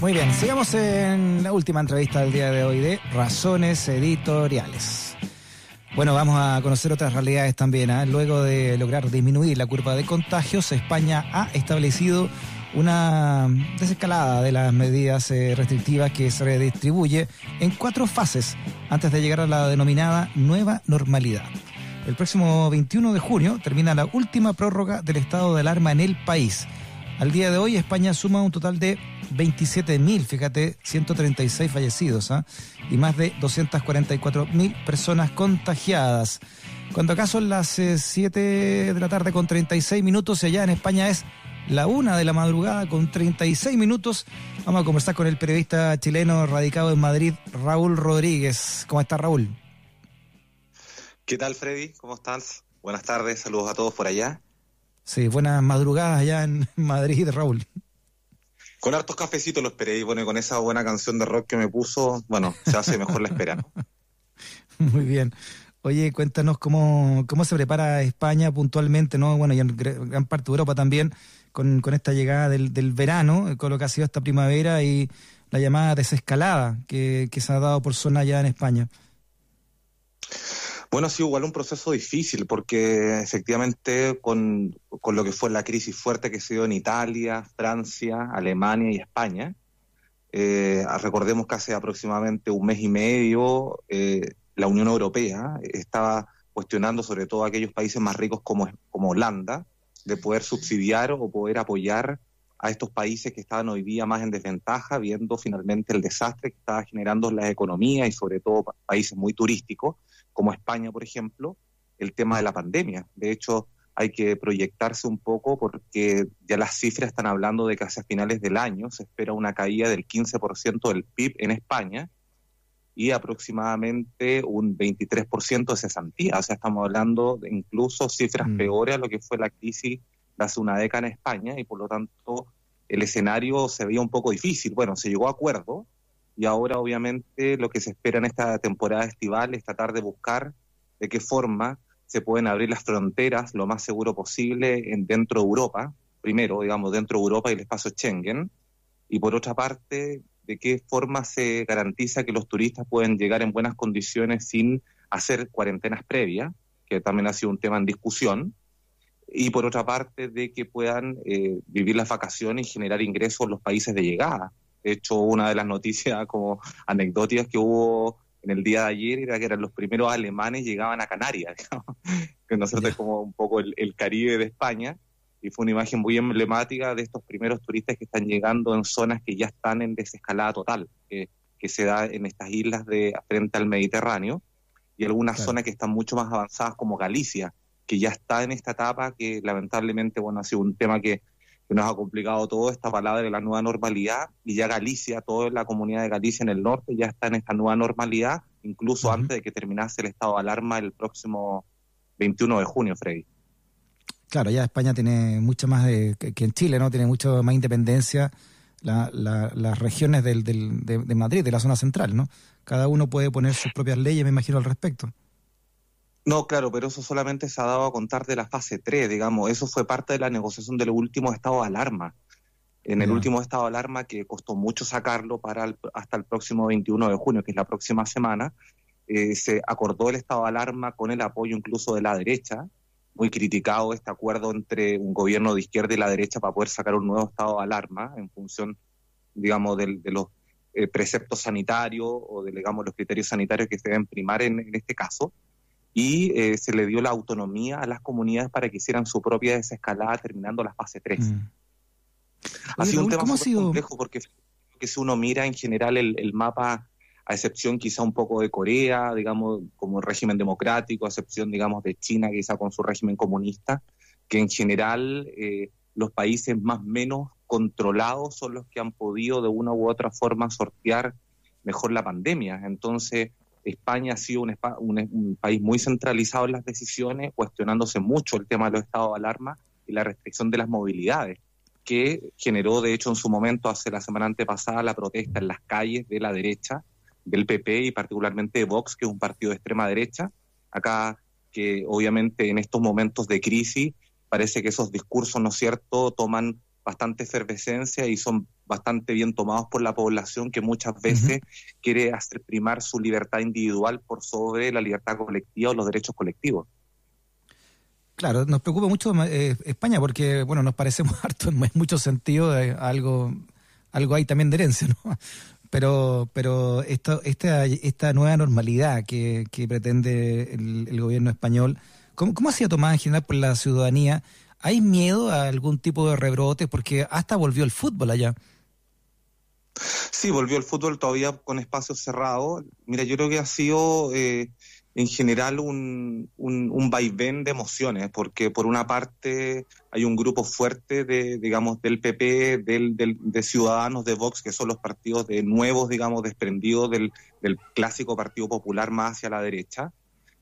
Muy bien, sigamos en la última entrevista del día de hoy de Razones Editoriales. Bueno, vamos a conocer otras realidades también. ¿eh? Luego de lograr disminuir la curva de contagios, España ha establecido una desescalada de las medidas eh, restrictivas que se redistribuye en cuatro fases antes de llegar a la denominada nueva normalidad. El próximo 21 de junio termina la última prórroga del estado de alarma en el país. Al día de hoy España suma un total de 27.000, fíjate, 136 fallecidos ¿ah? y más de 244.000 personas contagiadas. Cuando acá son las 7 eh, de la tarde con 36 minutos y allá en España es la una de la madrugada con 36 minutos. Vamos a conversar con el periodista chileno radicado en Madrid, Raúl Rodríguez. ¿Cómo está Raúl? ¿Qué tal Freddy? ¿Cómo estás? Buenas tardes, saludos a todos por allá. Sí, buenas madrugadas allá en Madrid, Raúl. Con hartos cafecitos lo esperé y bueno, con esa buena canción de rock que me puso, bueno, se hace mejor la espera. Muy bien. Oye, cuéntanos cómo, cómo se prepara España puntualmente, ¿no? Bueno, y en gran parte de Europa también, con, esta llegada del, verano, con lo que ha sido esta primavera y la llamada desescalada que, que se ha dado por zona ya en España. Bueno, ha sido igual un proceso difícil porque efectivamente con, lo que fue la crisis fuerte que se dio en Italia, Francia, Alemania y España, eh, recordemos que hace aproximadamente un mes y medio eh, la Unión Europea estaba cuestionando sobre todo aquellos países más ricos como, como Holanda de poder subsidiar o poder apoyar a estos países que estaban hoy día más en desventaja, viendo finalmente el desastre que estaba generando las economías y sobre todo países muy turísticos como España, por ejemplo, el tema de la pandemia. De hecho, hay que proyectarse un poco porque ya las cifras están hablando de que hacia finales del año se espera una caída del 15% del PIB en España y aproximadamente un 23% de cesantía. O sea, estamos hablando de incluso cifras mm. peores a lo que fue la crisis de hace una década en España y por lo tanto el escenario se veía un poco difícil. Bueno, se llegó a acuerdo, y ahora obviamente lo que se espera en esta temporada estival es tratar de buscar de qué forma se pueden abrir las fronteras lo más seguro posible en, dentro de Europa, primero, digamos, dentro de Europa y el espacio Schengen, y por otra parte, de qué forma se garantiza que los turistas pueden llegar en buenas condiciones sin hacer cuarentenas previas, que también ha sido un tema en discusión, y por otra parte, de que puedan eh, vivir las vacaciones y generar ingresos en los países de llegada. De hecho, una de las noticias como anecdóticas que hubo en el día de ayer era que eran los primeros alemanes llegaban a Canarias, que nosotros es como un poco el, Caribe de España, y fue una imagen muy emblemática de estos primeros turistas que están llegando en zonas que ya están en desescalada total, que, se da en estas islas de frente al Mediterráneo, y algunas zonas que están mucho más avanzadas como Galicia, que ya está en esta etapa que lamentablemente, bueno, ha sido un tema que que nos ha complicado todo esta palabra de la nueva normalidad y ya Galicia, toda la comunidad de Galicia en el norte ya está en esta nueva normalidad, incluso antes de que terminase el estado de alarma el próximo 21 de junio, Freddy. Claro, ya España tiene mucho más de, que en Chile, ¿no? Tiene mucho más independencia las regiones del, del, de Madrid, de la zona central, ¿no? Cada uno puede poner sus propias leyes, me imagino, al respecto. No, claro, pero eso solamente se ha dado a contar de la fase 3, digamos. Eso fue parte de la negociación del último estado de alarma. En el último estado de alarma, que costó mucho sacarlo para hasta el próximo 21 de junio, que es la próxima semana, eh, se acordó el estado de alarma con el apoyo incluso de la derecha. Muy criticado este acuerdo entre un gobierno de izquierda y la derecha para poder sacar un nuevo estado de alarma en función, digamos, de, los eh, preceptos sanitarios o de, digamos, los criterios sanitarios que se deben primar en este caso y eh, se le dio la autonomía a las comunidades para que hicieran su propia desescalada terminando la fase 3. Mm. Ha sido un tema muy complejo porque si uno mira en general el, mapa, a excepción quizá un poco de Corea, digamos, como régimen democrático, a excepción, digamos, de China, quizá con su régimen comunista, que en general eh, los países más menos controlados son los que han podido de una u otra forma sortear mejor la pandemia. Entonces, España ha sido un, país muy centralizado en las decisiones, cuestionándose mucho el tema de los estados de alarma y la restricción de las movilidades, que generó, de hecho, en su momento, hace la semana antepasada, la protesta en las calles de la derecha, del PP y particularmente de Vox, que es un partido de extrema derecha. Acá, que obviamente en estos momentos de crisis parece que esos discursos, ¿no es cierto?, toman bastante efervescencia y son bastante bien tomados por la población que muchas veces quiere hacer primar su libertad individual por sobre la libertad colectiva o los derechos colectivos. Claro, nos preocupa mucho eh, España porque, bueno, nos parecemos harto en muchos sentidos, eh, algo, algo hay también de herencia, ¿no? Pero, pero esto, esta, esta nueva normalidad que, pretende el, gobierno español, ¿cómo, ¿cómo ha sido tomada en general por la ciudadanía? ¿Hay miedo a algún tipo de rebrote? Porque hasta volvió el fútbol allá. Sí, volvió el fútbol todavía con espacios cerrados. Mira, yo creo que ha sido eh, en general un, un, vaivén de emociones, porque por una parte hay un grupo fuerte de, digamos, del PP, del, del, de Ciudadanos, de Vox, que son los partidos de nuevos, digamos, desprendidos del, del clásico Partido Popular más hacia la derecha,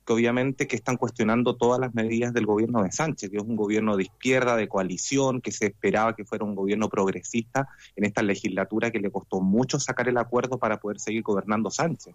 que obviamente que están cuestionando todas las medidas del gobierno de Sánchez, que es un gobierno de izquierda, de coalición, que se esperaba que fuera un gobierno progresista en esta legislatura que le costó mucho sacar el acuerdo para poder seguir gobernando Sánchez.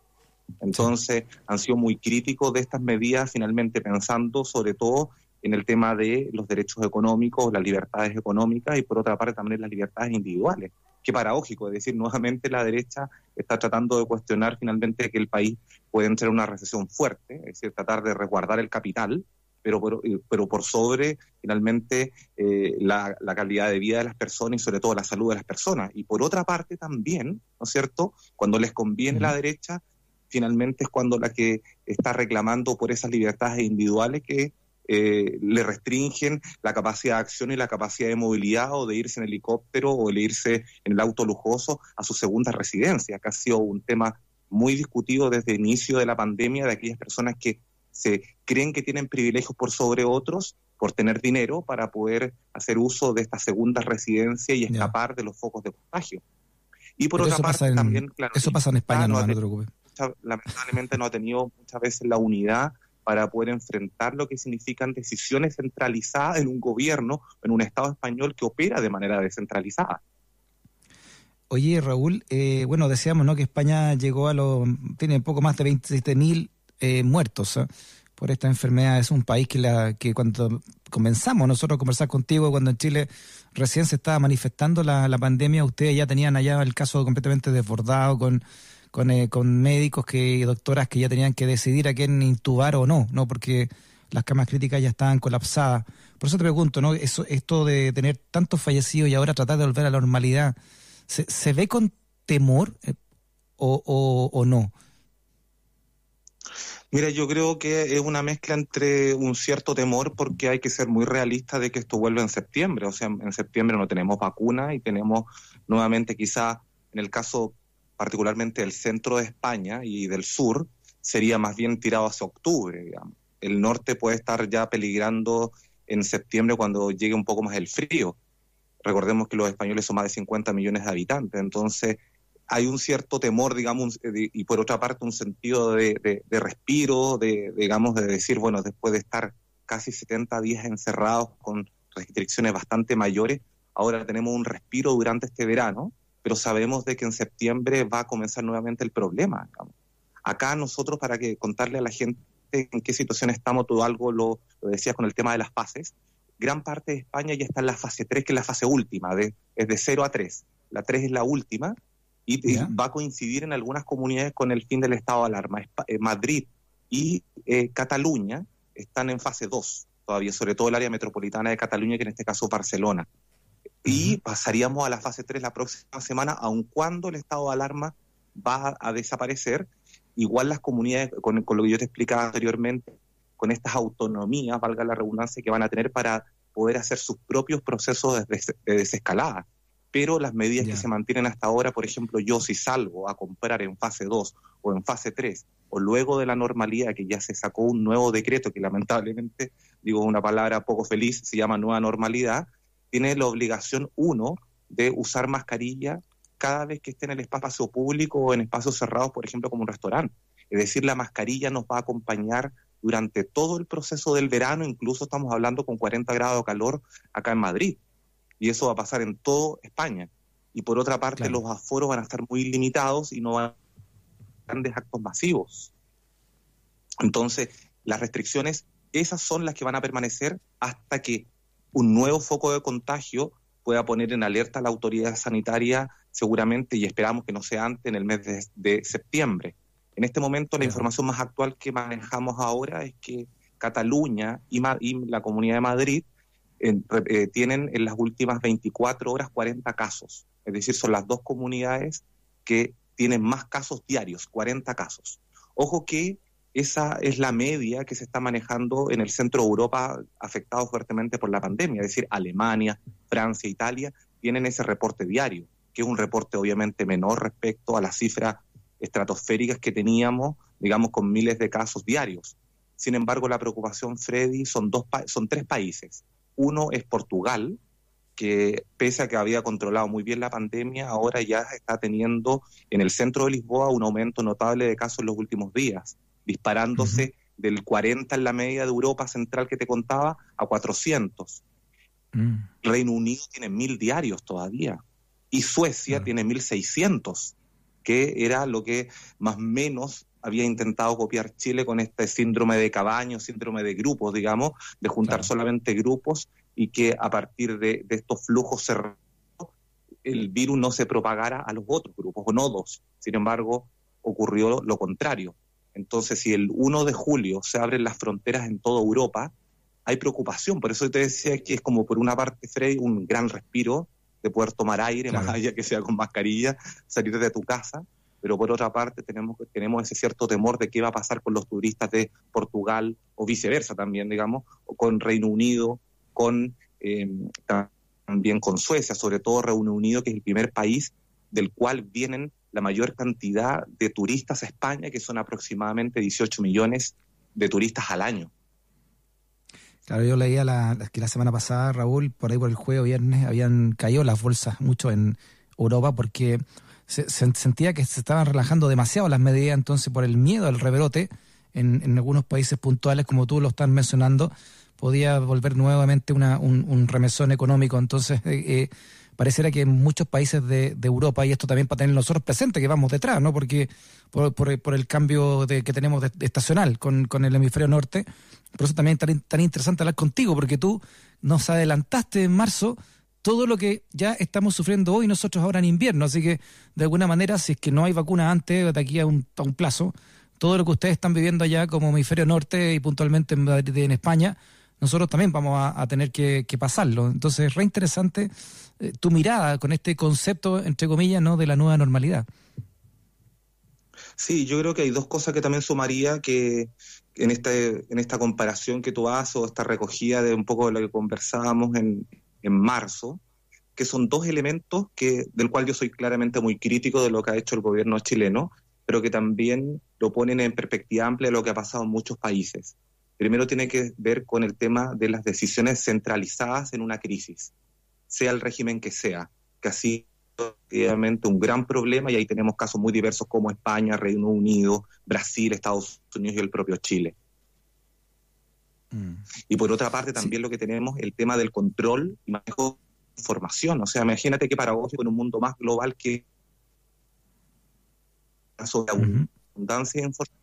Entonces, han sido muy críticos de estas medidas, finalmente pensando sobre todo en el tema de los derechos económicos, las libertades económicas y por otra parte también las libertades individuales. Qué paradójico, es decir, nuevamente la derecha está tratando de cuestionar finalmente que el país puede entrar en una recesión fuerte, es decir, tratar de resguardar el capital, pero por, eh, pero por sobre finalmente eh, la, calidad de vida de las personas y sobre todo la salud de las personas. Y por otra parte también, ¿no es cierto?, cuando les conviene la derecha, finalmente es cuando la que está reclamando por esas libertades individuales que eh, le restringen la capacidad de acción y la capacidad de movilidad o de irse en helicóptero o de irse en el auto lujoso a su segunda residencia, que ha sido un tema muy discutido desde el inicio de la pandemia de aquellas personas que se creen que tienen privilegios por sobre otros por tener dinero para poder hacer uso de esta segunda residencia y escapar de los focos de contagio. Y por otra parte, también, claro. Eso pasa en España, no, no, te preocupes. lamentablemente no ha tenido muchas veces la unidad para poder enfrentar lo que significan decisiones centralizadas en un gobierno, en un Estado español que opera de manera descentralizada. Oye, Raúl, eh, bueno, decíamos ¿no? que España llegó a los, tiene poco más de 27 mil eh, muertos ¿eh? por esta enfermedad. Es un país que, la, que cuando comenzamos nosotros a conversar contigo, cuando en Chile recién se estaba manifestando la pandemia, ustedes ya tenían allá el caso completamente desbordado con con, eh, con médicos que, y doctoras que ya tenían que decidir a quién intubar o no, ¿no? Porque las camas críticas ya estaban colapsadas. Por eso te pregunto, ¿no? Eso, esto de tener tantos fallecidos y ahora tratar de volver a la normalidad, ¿se, se ve con temor eh, o, o, no? Mira, yo creo que es una mezcla entre un cierto temor porque hay que ser muy realista de que esto vuelve en septiembre. O sea, en septiembre no tenemos vacuna y tenemos nuevamente quizá en el caso particularmente el centro de España y del sur, sería más bien tirado hacia octubre, digamos. El norte puede estar ya peligrando en septiembre cuando llegue un poco más el frío. Recordemos que los españoles son más de 50 millones de habitantes, entonces hay un cierto temor, digamos, y por otra parte un sentido de, respiro, de, digamos, de decir, bueno, después de estar casi 70 días encerrados con restricciones bastante mayores, ahora tenemos un respiro durante este verano pero sabemos de que en septiembre va a comenzar nuevamente el problema. Acá nosotros, para que contarle a la gente en qué situación estamos, todo algo lo, decías con el tema de las fases, gran parte de España ya está en la fase 3, que es la fase última, de, es de 0 a 3. La 3 es la última y, va a coincidir en algunas comunidades con el fin del estado de alarma. Eh, Madrid y eh, Cataluña están en fase 2 todavía, sobre todo el área metropolitana de Cataluña, que en este caso Barcelona y pasaríamos a la fase 3 la próxima semana, aun cuando el estado de alarma va a desaparecer. Igual las comunidades, con, lo que yo te explicaba anteriormente, con estas autonomías, valga la redundancia, que van a tener para poder hacer sus propios procesos de, desescalada. Pero las medidas que se mantienen hasta ahora, por ejemplo, yo si salgo a comprar en fase 2 o en fase 3, o luego de la normalidad, que ya se sacó un nuevo decreto que lamentablemente, digo una palabra poco feliz, se llama nueva normalidad, tiene la obligación, uno, de usar mascarilla cada vez que esté en el espacio público o en espacios cerrados, por ejemplo, como un restaurante. Es decir, la mascarilla nos va a acompañar durante todo el proceso del verano, incluso estamos hablando con 40 grados de calor acá en Madrid. Y eso va a pasar en toda España. Y por otra parte, los aforos van a estar muy limitados y no van a grandes actos masivos. Entonces, las restricciones, esas son las que van a permanecer hasta que un nuevo foco de contagio pueda poner en alerta a la autoridad sanitaria seguramente y esperamos que no sea antes en el mes de, septiembre. En este momento la información más actual que manejamos ahora es que Cataluña y, la Comunidad de Madrid eh, tienen en las últimas 24 horas 40 casos. Es decir, son las dos comunidades que tienen más casos diarios, 40 casos. Ojo que esa es la media que se está manejando en el centro de Europa afectado fuertemente por la pandemia, es decir, Alemania, Francia, Italia tienen ese reporte diario, que es un reporte obviamente menor respecto a las cifras estratosféricas que teníamos, digamos, con miles de casos diarios. Sin embargo, la preocupación, Freddy, son, dos son tres países. Uno es Portugal, que pese a que había controlado muy bien la pandemia, ahora ya está teniendo en el centro de Lisboa un aumento notable de casos en los últimos días disparándose del 40 en la media de Europa Central que te contaba a 400. Mm. Reino Unido tiene mil diarios todavía y Suecia tiene 1600, que era lo que más o menos había intentado copiar Chile con este síndrome de cabaño, síndrome de grupos, digamos, de juntar solamente grupos y que a partir de, de estos flujos cerrados el virus no se propagara a los otros grupos o nodos. Sin embargo, ocurrió lo contrario. Entonces, si el 1 de julio se abren las fronteras en toda Europa, hay preocupación. Por eso te decía que es como por una parte, Freddy, un gran respiro de poder tomar aire, más allá que sea con mascarilla, salir de tu casa. Pero por otra parte, tenemos, tenemos ese cierto temor de qué va a pasar con los turistas de Portugal o viceversa también, digamos, o con Reino Unido, con eh, también con Suecia, sobre todo Reino Unido, que es el primer país del cual vienen la mayor cantidad de turistas a España, que son aproximadamente 18 millones de turistas al año. Claro, yo leía la, que la semana pasada, Raúl, por ahí por el jueves viernes, habían caído las bolsas mucho en Europa porque se, sentía que se estaban relajando demasiado las medidas, entonces por el miedo al rebrote en, algunos países puntuales, como tú lo estás mencionando, podía volver nuevamente una, un, remesón económico. Entonces, eh, eh pareciera que en muchos países de, Europa, y esto también para tener nosotros presentes, que vamos detrás, ¿no? Porque por, por, el cambio de, que tenemos de, estacional con, el hemisferio norte, por eso también es tan, tan interesante hablar contigo, porque tú nos adelantaste en marzo todo lo que ya estamos sufriendo hoy nosotros ahora en invierno, así que de alguna manera, si es que no hay vacuna antes, de aquí a un, a un plazo, todo lo que ustedes están viviendo allá como hemisferio norte y puntualmente en, en España, nosotros también vamos a, tener que, pasarlo. Entonces, es re interesante eh, tu mirada con este concepto, entre comillas, ¿no? de la nueva normalidad. Sí, yo creo que hay dos cosas que también sumaría que en esta, en esta comparación que tú haces o esta recogida de un poco de lo que conversábamos en, en marzo, que son dos elementos que, del cual yo soy claramente muy crítico de lo que ha hecho el gobierno chileno, pero que también lo ponen en perspectiva amplia de lo que ha pasado en muchos países. Primero tiene que ver con el tema de las decisiones centralizadas en una crisis, sea el régimen que sea, que ha sido obviamente un gran problema y ahí tenemos casos muy diversos como España, Reino Unido, Brasil, Estados Unidos y el propio Chile. Mm. Y por otra parte también lo que tenemos el tema del control y manejo de información. O sea, imagínate que paradójico en un mundo más global que sobre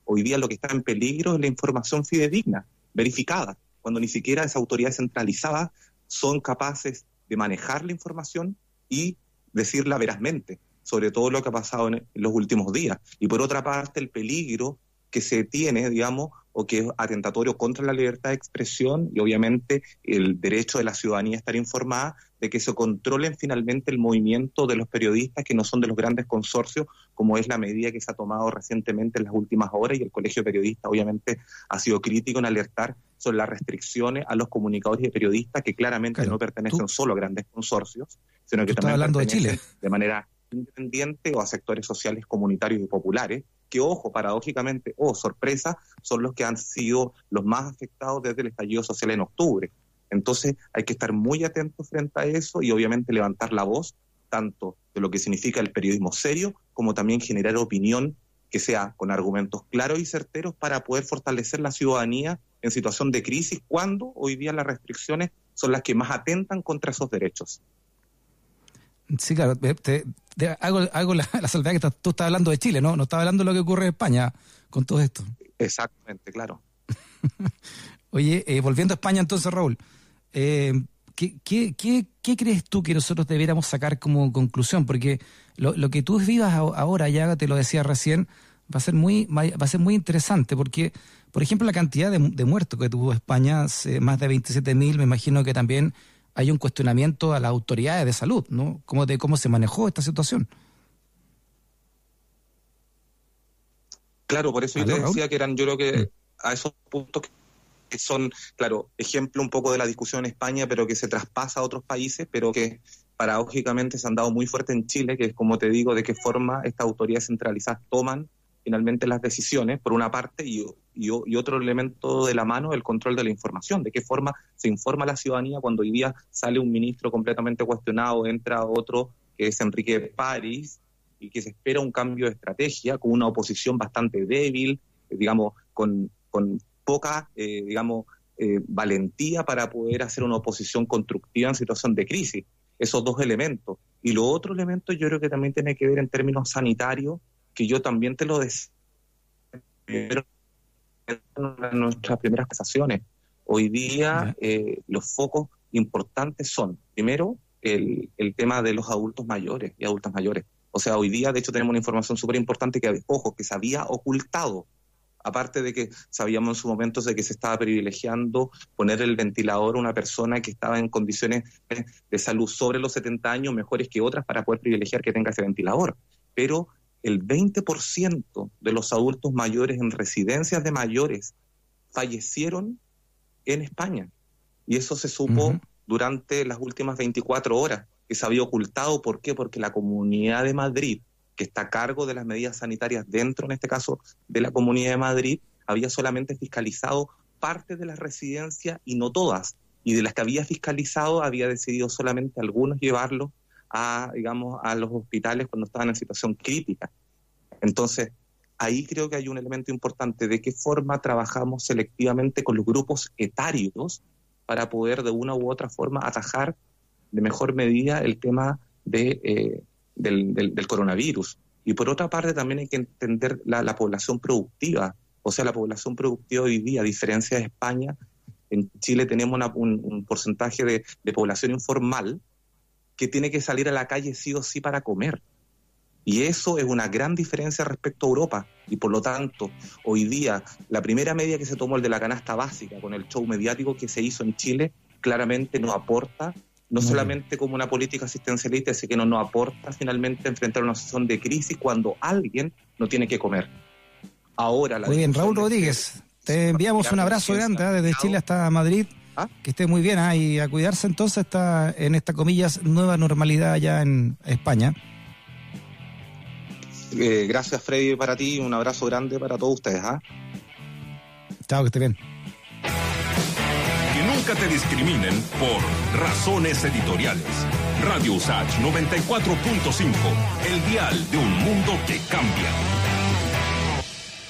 hoy día lo que está en peligro es la información fidedigna, verificada, cuando ni siquiera esas autoridades centralizadas son capaces de manejar la información y decirla verazmente sobre todo lo que ha pasado en los últimos días. Y por otra parte, el peligro que se tiene, digamos, o que es atentatorio contra la libertad de expresión y obviamente el derecho de la ciudadanía a estar informada, de que se controlen finalmente el movimiento de los periodistas que no son de los grandes consorcios, como es la medida que se ha tomado recientemente en las últimas horas y el Colegio de Periodistas obviamente ha sido crítico en alertar sobre las restricciones a los comunicadores y periodistas que claramente no pertenecen solo a grandes consorcios, sino que también hablando de, Chile. de manera independiente o a sectores sociales comunitarios y populares, que ojo, paradójicamente, o sorpresa, son los que han sido los más afectados desde el estallido social en octubre. Entonces hay que estar muy atentos frente a eso y obviamente levantar la voz, tanto de lo que significa el periodismo serio, como también generar opinión que sea con argumentos claros y certeros para poder fortalecer la ciudadanía en situación de crisis, cuando hoy día las restricciones son las que más atentan contra esos derechos. Sí, claro. Te, hago, la, salvedad que tú estás hablando de Chile, ¿no? No estás hablando de lo que ocurre en España con todo esto. Exactamente, claro. Oye, eh, volviendo a España entonces, Raúl. Eh, ¿qué, qué, qué, crees tú que nosotros debiéramos sacar como conclusión? Porque lo, lo que tú vivas ahora, ya te lo decía recién, va a ser muy, va a ser muy interesante porque, por ejemplo, la cantidad de, muertos que tuvo España, más de 27.000, me imagino que también hay un cuestionamiento a las autoridades de salud, ¿no? ¿Cómo, de cómo se manejó esta situación? Claro, por eso yo te decía que eran, yo creo que mm. a esos puntos que son, claro, ejemplo un poco de la discusión en España, pero que se traspasa a otros países, pero que paradójicamente se han dado muy fuerte en Chile, que es como te digo, de qué forma estas autoridades centralizadas toman finalmente las decisiones, por una parte, y, otro elemento de la mano, el control de la información, de qué forma se informa a la ciudadanía cuando hoy día sale un ministro completamente cuestionado, entra otro que es Enrique París, y que se espera un cambio de estrategia con una oposición bastante débil, eh, digamos, con, con poca, eh, digamos, eh, valentía para poder hacer una oposición constructiva en situación de crisis. Esos dos elementos. Y lo otro elemento yo creo que también tiene que ver en términos sanitarios que yo también te lo decía en nuestras primeras conversaciones. Hoy día eh, los focos importantes son, primero, el, el, tema de los adultos mayores y adultas mayores. O sea, hoy día, de hecho, tenemos una información súper importante que, ojo, que se había ocultado. Aparte de que sabíamos en su momento de que se estaba privilegiando poner el ventilador a una persona que estaba en condiciones de salud sobre los 70 años mejores que otras para poder privilegiar que tenga ese ventilador. Pero el 20% de los adultos mayores en residencias de mayores fallecieron en España. Y eso se supo durante las últimas 24 horas, que se había ocultado. ¿Por qué? Porque la Comunidad de Madrid, que está a cargo de las medidas sanitarias dentro, en este caso, de la Comunidad de Madrid, había solamente fiscalizado parte de las residencias y no todas. Y de las que había fiscalizado, había decidido solamente algunos llevarlos a, digamos, a los hospitales cuando estaban en situación crítica. Entonces, ahí creo que hay un elemento importante de qué forma trabajamos selectivamente con los grupos etarios para poder de una u otra forma atajar de mejor medida el tema de, eh, del, coronavirus. Y por otra parte también hay que entender la, población productiva, o sea, la población productiva hoy día, a diferencia de España, en Chile tenemos un, porcentaje de población informal que tiene que salir a la calle sí o sí para comer. Y eso es una gran diferencia respecto a Europa. Y por lo tanto, hoy día, la primera medida que se tomó, el de la canasta básica, con el show mediático que se hizo en Chile, claramente no aporta, no solamente como una política asistencialista, sino que no aporta finalmente enfrentar una situación de crisis cuando alguien no tiene que comer. Ahora, Muy bien, Raúl Rodríguez, te enviamos un abrazo grande ¿eh? desde Chile hasta Madrid. ¿Ah? Que esté muy bien, ¿ah? y a cuidarse entonces está en esta comillas nueva normalidad allá en España. Eh, gracias Freddy para ti, un abrazo grande para todos ustedes. ¿ah? Chao, que esté bien. Que nunca te discriminen por razones editoriales. Radio USACH 94.5, el dial de un mundo que cambia.